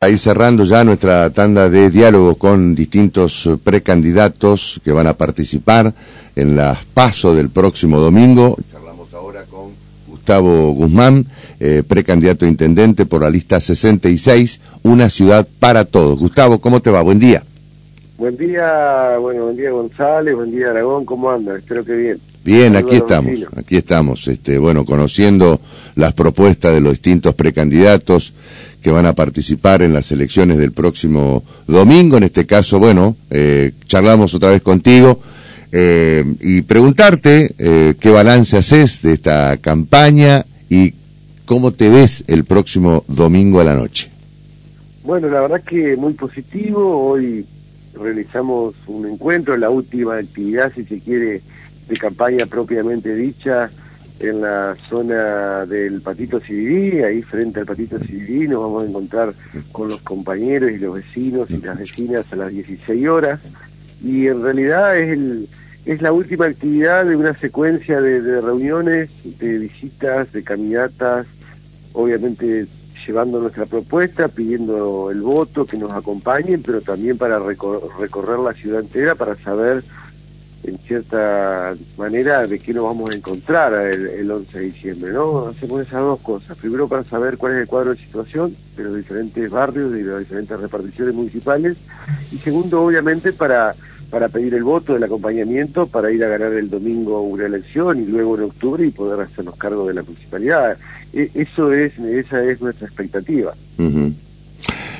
A ir cerrando ya nuestra tanda de diálogo con distintos precandidatos que van a participar en las PASO del próximo domingo. Charlamos ahora con Gustavo Guzmán, eh, precandidato a intendente por la lista 66, Una ciudad para todos. Gustavo, ¿cómo te va? Buen día. Buen día, bueno, buen día González, buen día Aragón, ¿cómo andas? Espero que bien. Bien, aquí estamos, aquí estamos, este, bueno, conociendo las propuestas de los distintos precandidatos que van a participar en las elecciones del próximo domingo. En este caso, bueno, eh, charlamos otra vez contigo eh, y preguntarte eh, qué balance haces de esta campaña y cómo te ves el próximo domingo a la noche. Bueno, la verdad que muy positivo. Hoy realizamos un encuentro, la última actividad, si se quiere, de campaña propiamente dicha en la zona del Patito Civirí, ahí frente al Patito Civirí nos vamos a encontrar con los compañeros y los vecinos y las vecinas a las 16 horas. Y en realidad es el, es la última actividad de una secuencia de, de reuniones, de visitas, de caminatas, obviamente llevando nuestra propuesta, pidiendo el voto, que nos acompañen, pero también para recorrer la ciudad entera para saber en cierta manera de qué nos vamos a encontrar el, 11 de diciembre, ¿no? Hacemos esas dos cosas. Primero para saber cuál es el cuadro de situación de los diferentes barrios, de las diferentes reparticiones municipales. Y segundo, obviamente, para, para pedir el voto, el acompañamiento, para ir a ganar el domingo una elección y luego en octubre y poder hacernos cargo de la municipalidad. E, eso es, esa es nuestra expectativa.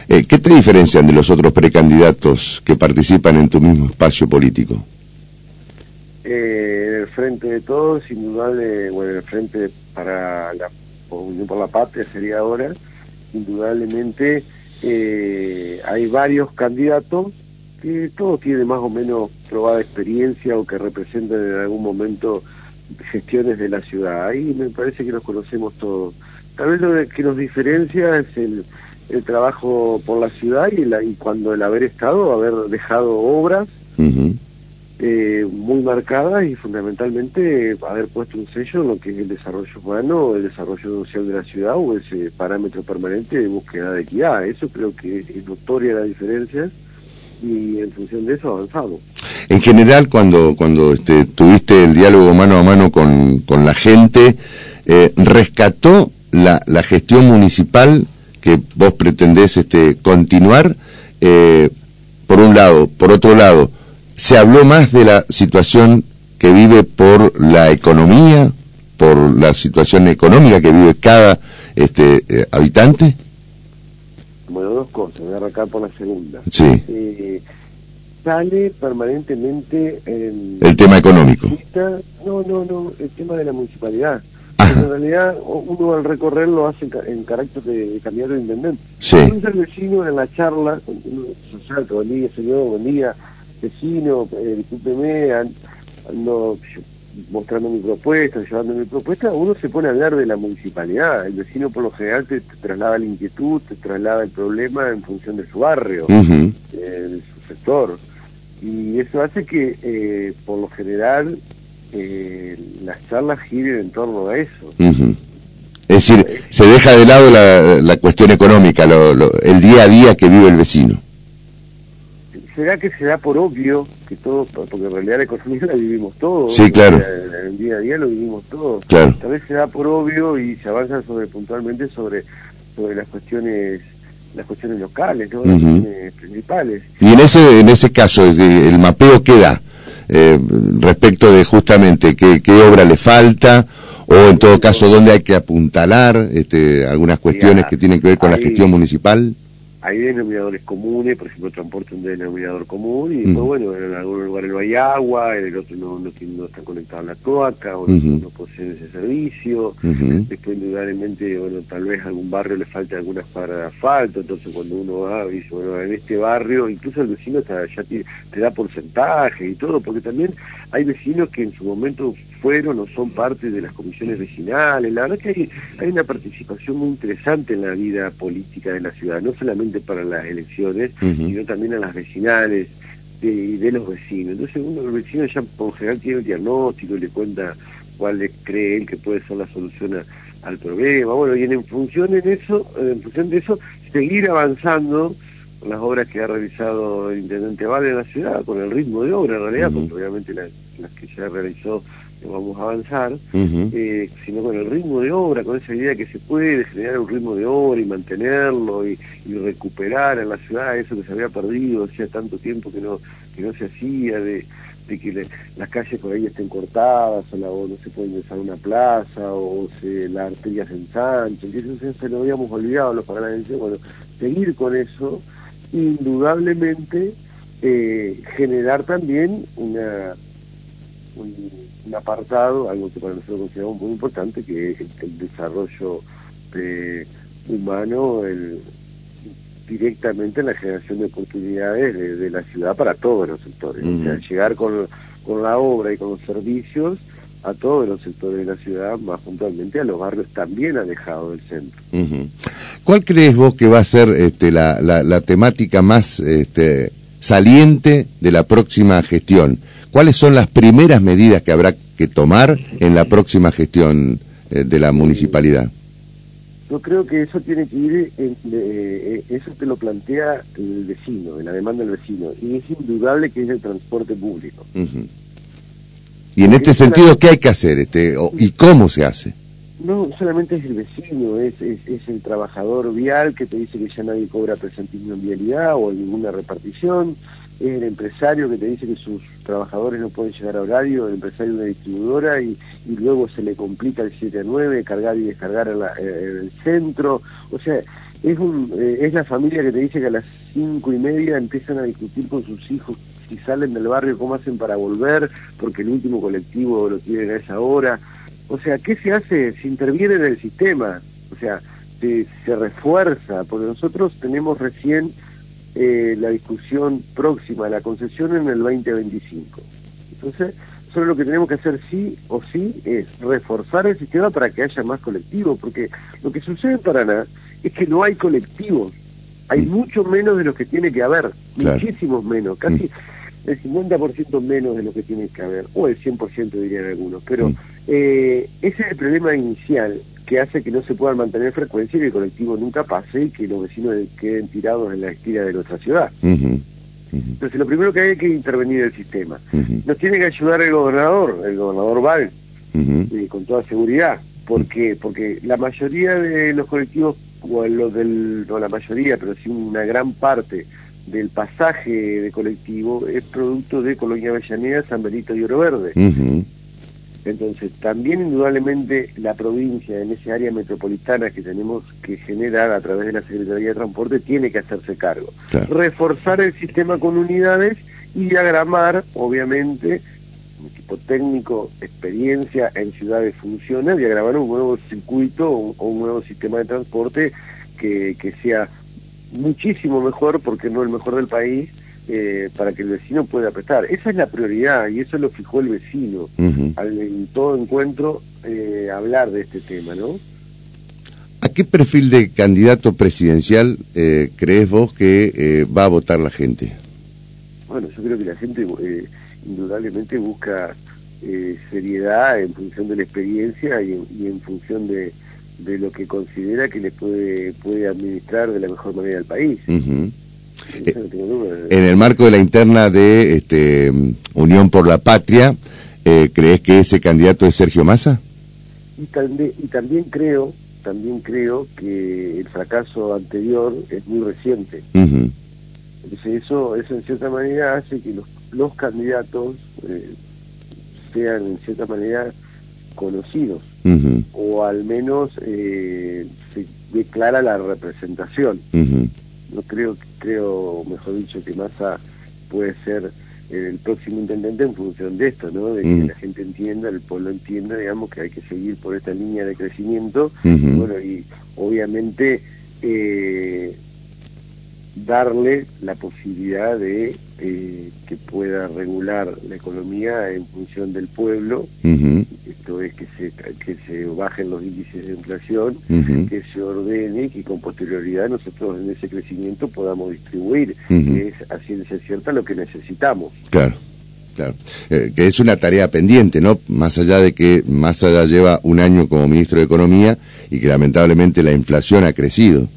Eh, ¿Qué te diferencian de los otros precandidatos que participan en tu mismo espacio político? Eh, el frente de todos, indudable, bueno, en el frente para la Unión por la Patria sería ahora, indudablemente eh, hay varios candidatos que todos tienen más o menos probada experiencia o que representan en algún momento gestiones de la ciudad. Ahí me parece que nos conocemos todos. Tal vez lo que nos diferencia es el, el trabajo por la ciudad y, la, y cuando el haber estado, haber dejado obras, eh, muy marcada y fundamentalmente haber puesto un sello en lo que es el desarrollo humano, el desarrollo social de la ciudad o ese parámetro permanente de búsqueda de equidad. Eso creo que es notoria la diferencia y en función de eso avanzamos. En general, cuando, cuando este, tuviste el diálogo mano a mano con, con la gente, eh, ¿rescató la, la gestión municipal que vos pretendés este, continuar? Eh, por un lado, por otro lado, se habló más de la situación que vive por la economía, por la situación económica que vive cada este eh, habitante? Bueno, dos cosas, voy a arrancar por la segunda. Sí. Eh, sale permanentemente en... El tema económico. No, no, no, el tema de la municipalidad. En realidad, uno al recorrer lo hace en, carácter de, candidato de intendente. Sí. Un vecino en la charla, social, buen día, señor, buen día, vecino, eh, discúlpeme, ando mostrando mi propuesta, llevando mi propuesta, uno se pone a hablar de la municipalidad. El vecino por lo general te, traslada la inquietud, te traslada el problema en función de su barrio, eh, de su sector. Y eso hace que, eh, por lo general, eh, las charlas giren en torno a eso. Es decir, se deja de lado la, la cuestión económica, el día a día que vive el vecino será que se da por obvio que todos, porque en realidad la economía la vivimos todos. Sí, claro. En el día a día lo vivimos todos. Claro. Tal vez se da por obvio y se avanza sobre puntualmente sobre, sobre las cuestiones las cuestiones locales, ¿no? las cuestiones principales. Y en ese, en ese caso, el mapeo qué da eh, respecto de justamente qué, qué obra le falta o en todo caso dónde hay que apuntalar este, algunas cuestiones que tienen que ver con la gestión municipal hay denominadores comunes, por ejemplo, transporte un denominador común, y después, mm. bueno, en algunos lugares no hay agua, en el otro no, no, no está conectado a la cloaca, o no, poseen ese servicio, después, indudablemente, bueno, tal vez a algún barrio le falte algunas para de asfalto, entonces cuando uno va, dice, bueno, en este barrio, incluso el vecino ya te, te da porcentaje y todo, porque también hay vecinos que en su momento fueron o son parte de las comisiones vecinales. La verdad que hay, hay una participación muy interesante en la vida política de la ciudad, no solamente para las elecciones, sino también a las vecinales y de, los vecinos. Entonces uno los vecinos ya por general tiene el diagnóstico y le cuenta cuál cree él que puede ser la solución al problema. Bueno, y en función, en eso, en función de eso seguir avanzando con las obras que ha realizado el Intendente Valle en la ciudad, con el ritmo de obra en realidad, porque obviamente las, que ya realizó vamos a avanzar, eh, sino con el ritmo de obra, con esa idea que se puede generar un ritmo de obra y mantenerlo y, recuperar en la ciudad eso que se había perdido hacía tanto tiempo que no, que no se hacía, de, que las calles por ahí estén cortadas o, la, no se puede ingresar a una plaza o se, las arterias se ensanchan, que eso se lo habíamos olvidado los paranaenses, bueno, seguir con eso, indudablemente eh, generar también una un, apartado, algo que para nosotros consideramos muy importante, que es el, desarrollo humano, el, directamente en la generación de oportunidades de, la ciudad para todos los sectores. O sea, llegar con, con la obra y con los servicios a todos los sectores de la ciudad, más puntualmente a los barrios también alejados del centro. ¿Cuál crees vos que va a ser este, la, la, temática más este, saliente de la próxima gestión? ¿Cuáles son las primeras medidas que habrá que tomar en la próxima gestión eh, de la municipalidad? Yo creo que eso tiene que ir, en, eh, eso te lo plantea el vecino, en la demanda del vecino, y es indudable que es el transporte público. Y en este sentido, ¿qué hay que hacer este, y cómo se hace? No, solamente es el vecino, es, es, el trabajador vial que te dice que ya nadie cobra presentismo en vialidad o en ninguna repartición, es el empresario que te dice que sus trabajadores no pueden llegar a horario, el empresario una distribuidora y, luego se le complica el 7 a 9, cargar y descargar en, el centro. O sea, es, un, eh, es la familia que te dice que a las cinco y media empiezan a discutir con sus hijos si salen del barrio, cómo hacen para volver, porque el último colectivo lo tienen a esa hora. O sea, ¿qué se hace? Se interviene en el sistema, o sea, se, se refuerza, porque nosotros tenemos recién eh, la discusión próxima a la concesión en el 2025. Entonces, solo lo que tenemos que hacer sí o sí es reforzar el sistema para que haya más colectivos, porque lo que sucede en Paraná es que no hay colectivos, hay mm. mucho menos de lo que tiene que haber, muchísimos menos, casi mm. el 50% menos de lo que tiene que haber, o el 100% dirían algunos, pero mm. eh, ese es el problema inicial, que hace que no se puedan mantener frecuencia y que el colectivo nunca pase y que los vecinos queden tirados en la esquina de nuestra ciudad. Entonces, lo primero que hay es que intervenir el sistema. Nos tiene que ayudar el gobernador, el gobernador Val, eh, con toda seguridad. ¿Por qué? Porque la mayoría de los colectivos, o los del, no la mayoría, pero sí una gran parte del pasaje de colectivo es producto de Colonia Avellaneda, San Benito y Oro Verde. Entonces, también indudablemente la provincia, en ese área metropolitana que tenemos que generar a través de la Secretaría de Transporte, tiene que hacerse cargo. Reforzar el sistema con unidades y diagramar, obviamente, un equipo técnico, experiencia en ciudades funciona, diagramar un nuevo circuito o un, nuevo sistema de transporte que, que sea muchísimo mejor, porque no el mejor del país, eh, para que el vecino pueda prestar. Esa es la prioridad y eso lo fijó el vecino al, en todo encuentro eh, hablar de este tema, ¿no? ¿A qué perfil de candidato presidencial eh, crees vos que va a votar la gente? Bueno, yo creo que la gente indudablemente busca seriedad en función de la experiencia y en, función de, lo que considera que le puede, puede administrar de la mejor manera al país. En el marco de la interna de este, Unión por la Patria, eh, ¿crees que ese candidato es Sergio Massa? Y también, y también creo, también creo que el fracaso anterior es muy reciente. Entonces eso, eso en cierta manera hace que los, los candidatos eh, sean en cierta manera conocidos. O al menos eh, se declara la representación no creo, creo, mejor dicho, que Massa puede ser el próximo intendente en función de esto, ¿no? De que mm. la gente entienda, el pueblo entienda, digamos, que hay que seguir por esta línea de crecimiento. Bueno, y obviamente eh, darle la posibilidad de eh, que pueda regular la economía en función del pueblo, esto es que se, que se bajen los índices de inflación, que se ordene y que con posterioridad nosotros en ese crecimiento podamos distribuir, que es a ciencia cierta lo que necesitamos. Claro. Claro, eh, que es una tarea pendiente, ¿no? Más allá de que más allá lleva un año como ministro de Economía y que lamentablemente la inflación ha crecido.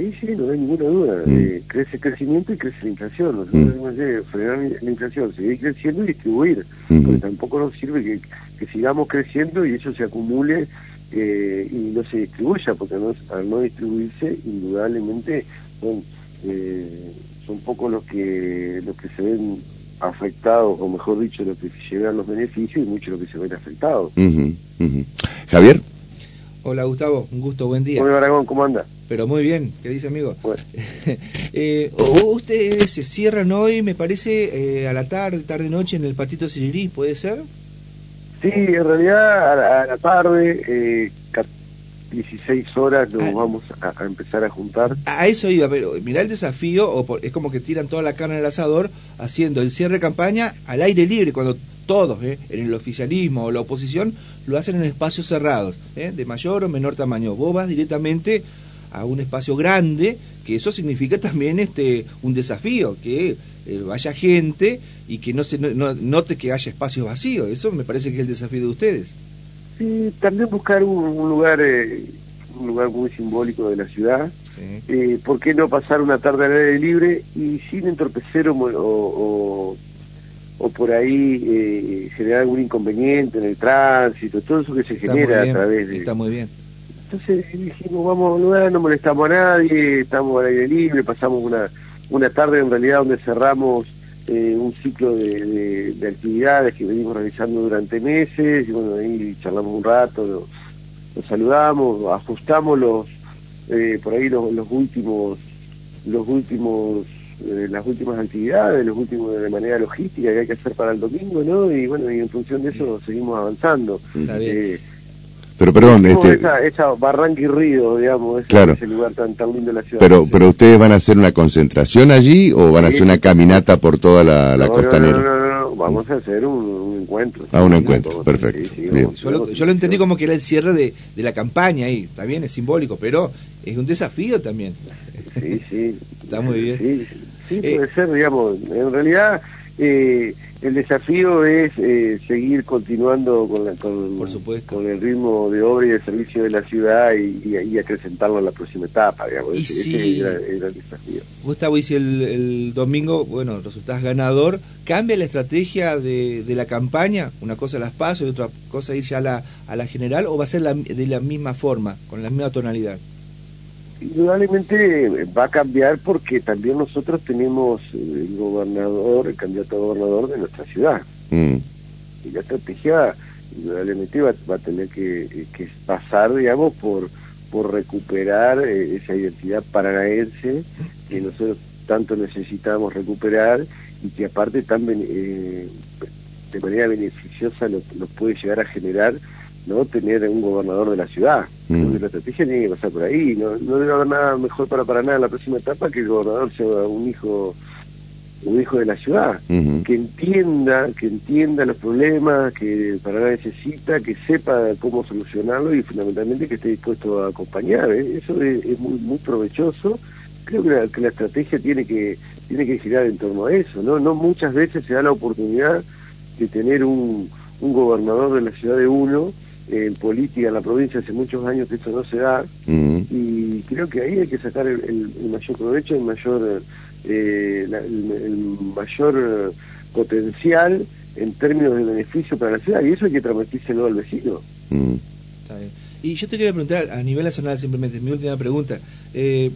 Sí, sí, no hay ninguna duda. Mm. Eh, crece el crecimiento y crece la inflación. Nosotros Mm. tenemos que frenar la inflación, seguir creciendo y distribuir. Porque tampoco nos sirve que, que sigamos creciendo y eso se acumule eh, y no se distribuya, porque no- al no distribuirse, indudablemente son, eh, son pocos los que, los que se ven afectados, o mejor dicho, los que se llevan los beneficios y muchos los que se ven afectados. Javier, Hola Gustavo, un gusto, buen día. Hola Aragón, ¿cómo anda? Pero muy bien, ¿qué dice amigo? Bueno. eh, ustedes se cierran hoy, me parece, eh, a la tarde, tarde-noche en el Patito Sirirí, ¿puede ser? Sí, en realidad a la, a la tarde, eh, ca- 16 horas, nos Ah. vamos a, a empezar a juntar. A eso iba, pero mirá el desafío, o por- es como que tiran toda la carne el asador haciendo el cierre de campaña al aire libre, cuando todos, eh, en el oficialismo o la oposición, lo hacen en espacios cerrados, eh, de mayor o menor tamaño. Vos vas directamente a un espacio grande, que eso significa también este un desafío, que eh, vaya gente y que no se no- no- note que haya espacios vacíos. Eso me parece que es el desafío de ustedes. Sí, también buscar un, un lugar eh, un lugar muy simbólico de la ciudad. Sí. Eh, ¿Por qué no pasar una tarde al aire libre y sin entorpecer o, o, o- por ahí eh, generar algún inconveniente en el tránsito, todo eso que se Está genera a través de... Está muy bien. Entonces dijimos, vamos a un lugar, no molestamos a nadie, estamos al aire libre, pasamos una, una tarde en realidad donde cerramos eh, un ciclo de, de- de actividades que venimos realizando durante meses, y bueno, ahí charlamos un rato, nos, nos saludamos, ajustamos los, eh, por ahí los, los últimos, los últimos, eh, las últimas actividades, los últimos de manera logística que hay que hacer para el domingo, ¿no? Y bueno, y en función de eso seguimos avanzando. Está bien. Eh, pero perdón, este, esa, esa Barranca y Río, digamos, ese, Claro. ese lugar tan, tan lindo de la ciudad. pero, Sí. pero ustedes van a hacer una concentración allí o van a hacer una caminata por toda la, la No, costanera? No, no, no, no, vamos a hacer un, un encuentro. Ah, un encuentro, vamos, perfecto, sí, sí, bien. vamos, Yo lo, yo lo entendí como que era el cierre de, de la campaña ahí, está bien, es simbólico, pero es un desafío también. Sí, sí. Está muy bien. Sí, sí Eh, puede ser, digamos. En realidad, eh, el desafío es eh, seguir continuando con, la- con, Por supuesto. con el ritmo de obra y de servicio de la ciudad y, y, y acrecentarlo en la próxima etapa, digamos. Y Ese, era, era el desafío. Gustavo, y si el, el domingo, bueno, resultás ganador, ¿cambia la estrategia de, de la campaña? Una cosa las pasos y otra cosa ir ya a la, a la general, o va a ser la- de la misma forma, con la misma tonalidad? Indudablemente eh, va a cambiar porque también nosotros tenemos eh, el gobernador, el candidato a gobernador de nuestra ciudad. Mm, Y la estrategia indudablemente va, va a tener que, eh, que pasar, digamos, por, por recuperar esa identidad paranaense que nosotros tanto necesitamos recuperar y que aparte tan eh, de manera beneficiosa nos puede llegar a generar no tener un gobernador de la ciudad. Mm. Creo que La estrategia tiene que pasar por ahí. No, no debe haber nada mejor para Paraná en la próxima etapa que el gobernador sea un hijo un hijo de la ciudad que entienda, que entienda los problemas que Paraná necesita, que sepa cómo solucionarlo y fundamentalmente que esté dispuesto a acompañar. ¿eh? Eso es, es muy muy provechoso. Creo que la, que la estrategia tiene que tiene que girar en torno a eso. No, no muchas veces se da la oportunidad de tener un, un gobernador de la ciudad de uno. En política en la provincia hace muchos años que eso no se da Mm, y creo que ahí hay que sacar el, el- el mayor provecho, el mayor eh, la- el, el mayor eh, potencial en términos de beneficio para la ciudad y eso hay que transmitírselo al vecino. mm. Está bien. Y yo te quería preguntar, a nivel nacional simplemente, mi última pregunta, eh,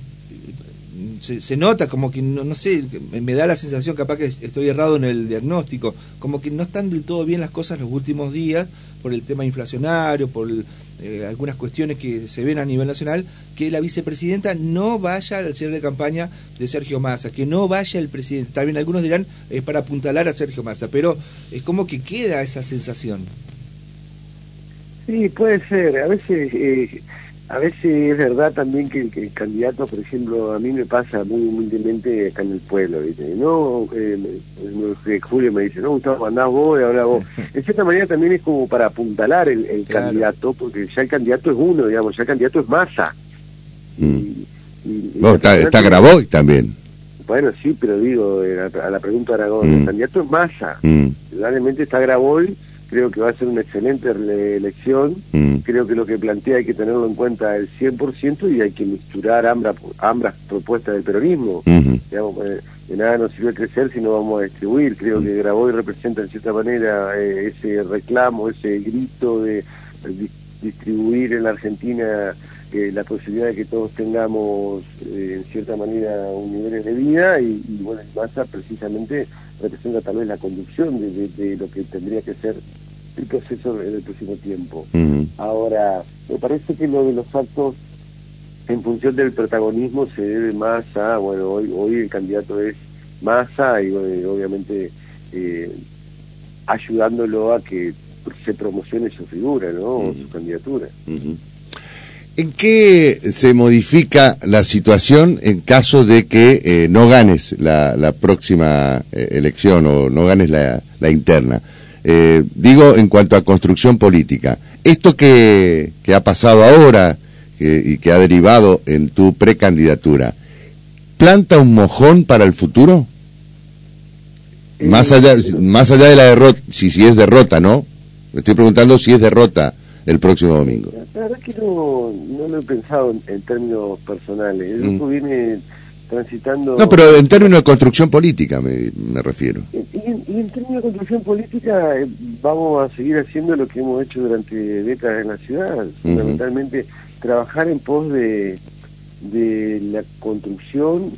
se, se nota como que, no, no sé, me- da la sensación, capaz que estoy errado en el diagnóstico, como que no están del todo bien las cosas los últimos días por el tema inflacionario, por eh, algunas cuestiones que se ven a nivel nacional, que la vicepresidenta no vaya al cierre de campaña de Sergio Massa, que no vaya el presidente. También algunos dirán es para apuntalar a Sergio Massa, pero es como que queda esa sensación. Sí, puede ser. A veces, eh, a veces es verdad también que, que el candidato, por ejemplo, a mí me pasa muy humildemente acá en el pueblo, ¿viste? No, eh, me- Julio me dice, no, Gustavo, andás vos y ahora vos. En cierta manera también es como para apuntalar el, el Claro. candidato, porque ya el candidato es uno, digamos, ya el candidato es masa. Mm. Y- y- y No, está, está Graboy también. Bueno, sí, pero digo, eh, a, la pregunta de Aragón, Mm. el candidato es masa. Mm, Indudablemente está Graboy creo que va a ser una excelente elección, Mm. creo que lo que plantea hay que tenerlo en cuenta el 100% y hay que misturar ambas, ambas propuestas del peronismo. Digamos, eh, de nada nos sirve crecer si no vamos a distribuir. Creo que Graboy representa en cierta manera eh, ese reclamo, ese grito de di- distribuir en la Argentina eh, la posibilidad de que todos tengamos eh, en cierta manera un nivel de vida y, y bueno, Massa precisamente representa tal vez la conducción de, de- de lo que tendría que ser el proceso en el próximo tiempo. Ahora, me parece que lo de los actos en función del protagonismo se debe más a, bueno, hoy, hoy el candidato es Massa y eh, obviamente eh, ayudándolo a que se promocione su figura, ¿no? O su candidatura. Ujú. ¿En qué se modifica la situación en caso de que eh, no ganes la, la próxima eh, elección o no ganes la, la interna? Eh, digo en cuanto a construcción política. Esto que, que ha pasado ahora y que ha derivado en tu precandidatura, ¿planta un mojón para el futuro? Más allá, más allá de la derrota, si, si es derrota, ¿no? Me estoy preguntando si es derrota el próximo domingo. La verdad que no, no lo he pensado en, en términos personales. El grupo viene transitando... Mm. No, pero en términos de construcción política me, me refiero. Y, en términos de construcción política eh, vamos a seguir haciendo lo que hemos hecho durante décadas en la ciudad, fundamentalmente trabajar en pos de, de la construcción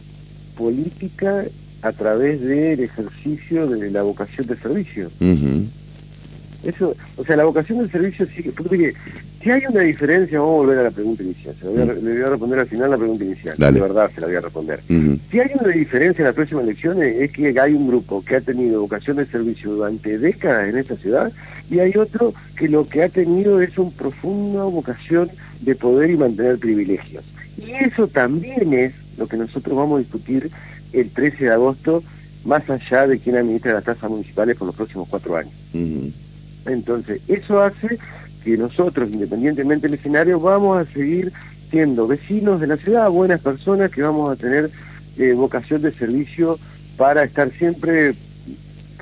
política a través del ejercicio de la vocación de servicio. Eso, o sea, la vocación del servicio sí que, si hay una diferencia, vamos a volver a la pregunta inicial, se la voy a, le voy a responder al final la pregunta inicial, Dale. de verdad se la voy a responder. Si hay una diferencia en las próximas elecciones es que hay un grupo que ha tenido vocación de servicio durante décadas en esta ciudad y hay otro que lo que ha tenido es una profunda vocación de poder y mantener privilegios. Y eso también es lo que nosotros vamos a discutir el 13 de agosto, más allá de quién administra las tasas municipales por los próximos cuatro años. Ujú. Entonces, eso hace que nosotros, independientemente del escenario, vamos a seguir siendo vecinos de la ciudad, buenas personas que vamos a tener eh, vocación de servicio para estar siempre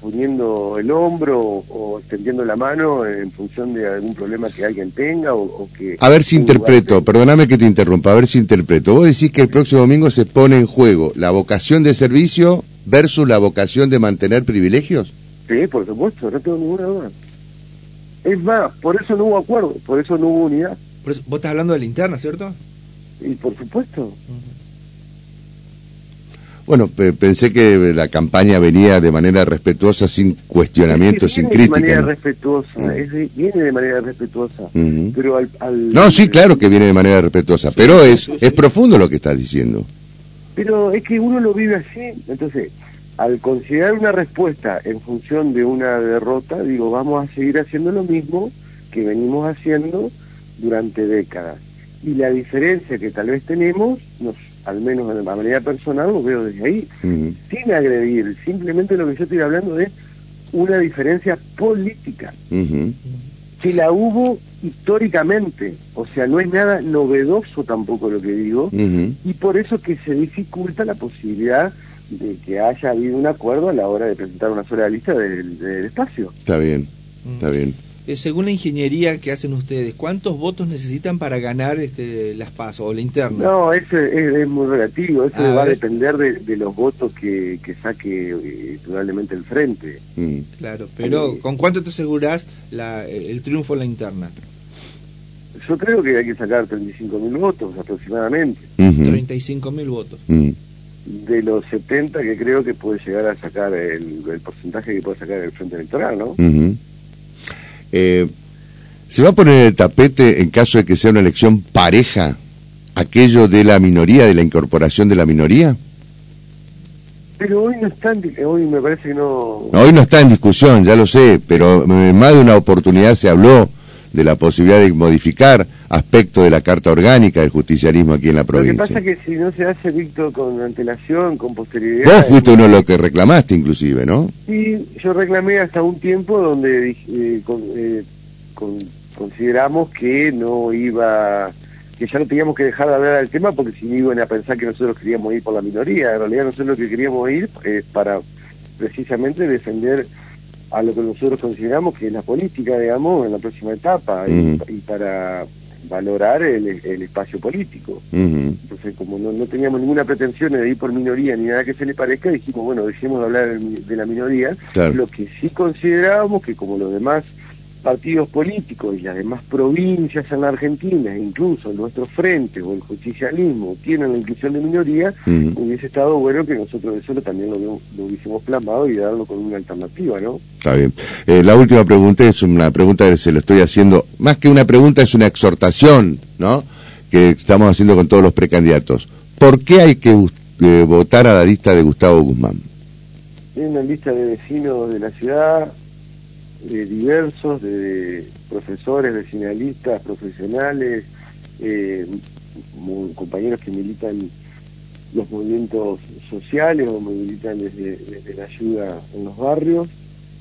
poniendo el hombro o, o extendiendo la mano en función de algún problema que alguien tenga o, o que... A ver si interpreto, tenga. perdóname que te interrumpa, a ver si interpreto. Vos decís que el próximo domingo se pone en juego la vocación de servicio versus la vocación de mantener privilegios. Sí, por supuesto, no tengo ninguna duda. Es más, por eso no hubo acuerdo, por eso no hubo unidad. Por eso, vos estás hablando de la interna, ¿cierto? Y por supuesto, Bueno, pe- pensé que la campaña venía de manera respetuosa, sin cuestionamiento, Es que sin viene crítica. De manera ¿no? respetuosa, es de- viene de manera respetuosa. Pero al, al- No, sí, claro que viene de manera respetuosa, pero es, es profundo lo que estás diciendo. Pero es que uno lo vive así. Entonces, al considerar una respuesta en función de una derrota, digo, vamos a seguir haciendo lo mismo que venimos haciendo durante décadas. Y la diferencia que tal vez tenemos, nos, al menos de manera personal, lo veo desde ahí, sin agredir. Simplemente lo que yo estoy hablando es una diferencia política. Ujú. que la hubo históricamente, o sea, no es nada novedoso tampoco lo que digo, y por eso que se dificulta la posibilidad de que haya habido un acuerdo a la hora de presentar una sola lista del, del espacio. Está bien, está bien. Eh, según la ingeniería que hacen ustedes, ¿cuántos votos necesitan para ganar este, las PASO o la interna? No, eso es, es muy relativo, eso A va a depender de, de los votos que, que saque eh, probablemente el frente. Mm. Claro, pero Eh, ¿con cuánto te asegurás la, el triunfo en la interna? Yo creo que hay que sacar 35 mil votos aproximadamente, Ujú. 35 mil votos. Mm. De los 70 que creo que puede llegar a sacar el, el porcentaje que puede sacar el frente electoral, ¿no? Ujú. Eh, ¿Se va a poner el tapete en caso de que sea una elección pareja aquello de la minoría, de la incorporación de la minoría? Pero hoy no están, hoy me parece que no... Hoy no está en discusión, ya lo sé, pero en más de una oportunidad se habló de la posibilidad de modificar aspectos de la Carta Orgánica del justicialismo aquí en la Lo que provincia. pasa es que si no se hace, Víctor, con antelación, con posterioridad... Vos fuiste uno de los que reclamaste inclusive, ¿no? Sí, yo reclamé hasta un tiempo donde eh, con- eh, con- consideramos que no iba, que ya no teníamos que dejar de hablar del tema porque si no iban a pensar que nosotros queríamos ir por la minoría. En realidad nosotros lo que queríamos ir es para precisamente defender a lo que nosotros consideramos que es la política, digamos, en la próxima etapa y, para valorar el, espacio político. Entonces, como no, no, teníamos ninguna pretensión de ir por minoría ni nada que se le parezca, dijimos, bueno, dejemos de hablar de la minoría. Lo que sí considerábamos que como los demás partidos políticos y las demás provincias en la Argentina, incluso nuestro frente o el justicialismo, tienen la inclusión de minoría, hubiese estado bueno que nosotros eso también lo, hubiésemos plasmado y darlo con una alternativa, ¿no? Está bien. Eh, la última pregunta es una pregunta que se lo estoy haciendo, más que una pregunta es una exhortación, ¿no? Que estamos haciendo con todos los precandidatos. ¿Por qué hay que eh, votar a la lista de Gustavo Guzmán? Es una lista de vecinos de la ciudad, de diversos, de profesores, vecinalistas, profesionales, eh, compañeros que militan los movimientos sociales o militan desde, la ayuda en los barrios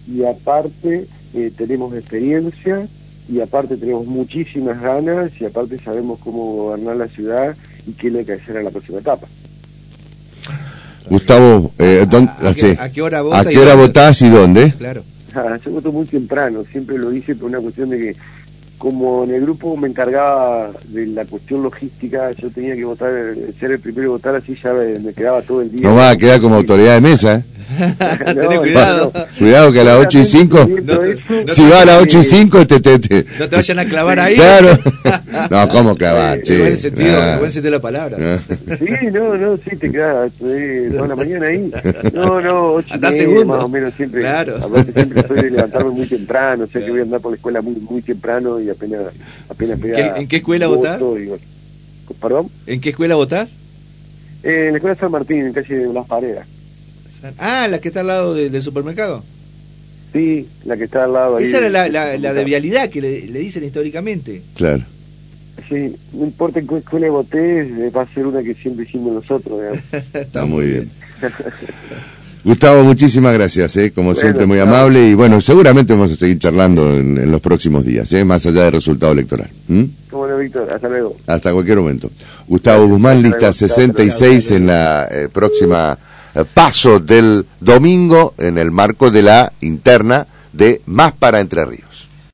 y aparte eh, tenemos experiencia y aparte tenemos muchísimas ganas y aparte sabemos cómo gobernar la ciudad y qué es lo que hacer en la próxima etapa. Gustavo, eh, ¿A, qué, hora, votás y dónde? Claro. Yo voto muy temprano, siempre lo hice por una cuestión de que como en el grupo me encargaba de la cuestión logística, yo tenía que votar, ser el primero a votar, así ya me, quedaba todo el día. No va a quedar como autoridad de mesa, ¿eh? cuidado. cuidado que a las 8 y 5, si va a las 8 y 5, te, te, te, No te vayan a clavar ahí. Claro. no, ¿cómo clavar? Sí, buen sentido, buen sentido de la palabra. Sí, no, no, sí, te quedas eh, toda la mañana ahí. No, no, 8 y segundo. más o menos siempre. Claro. Aparte siempre soy de levantarme muy temprano, o sea que voy a andar por la escuela muy, muy temprano y apenas, apenas pega ¿En qué escuela votás? ¿Perdón? ¿En qué escuela votás? Eh, en la escuela San Martín, en calle de Las Paredes. Ah, la que está al lado del supermercado. Sí, la que está al lado. Esa era la, la, de vialidad que le, dicen históricamente. Claro. Sí, no importa en qué escuela voté, va a ser una que siempre hicimos nosotros. está muy bien. Gustavo, muchísimas gracias, ¿eh? como siempre, muy amable y bueno, seguramente vamos a seguir charlando en, los próximos días, ¿eh? más allá del resultado electoral. Como no, Víctor, hasta luego. Hasta cualquier momento. Gustavo Guzmán, lista 66 en la eh, próxima eh, paso del domingo en el marco de la interna de Más para Entre Ríos.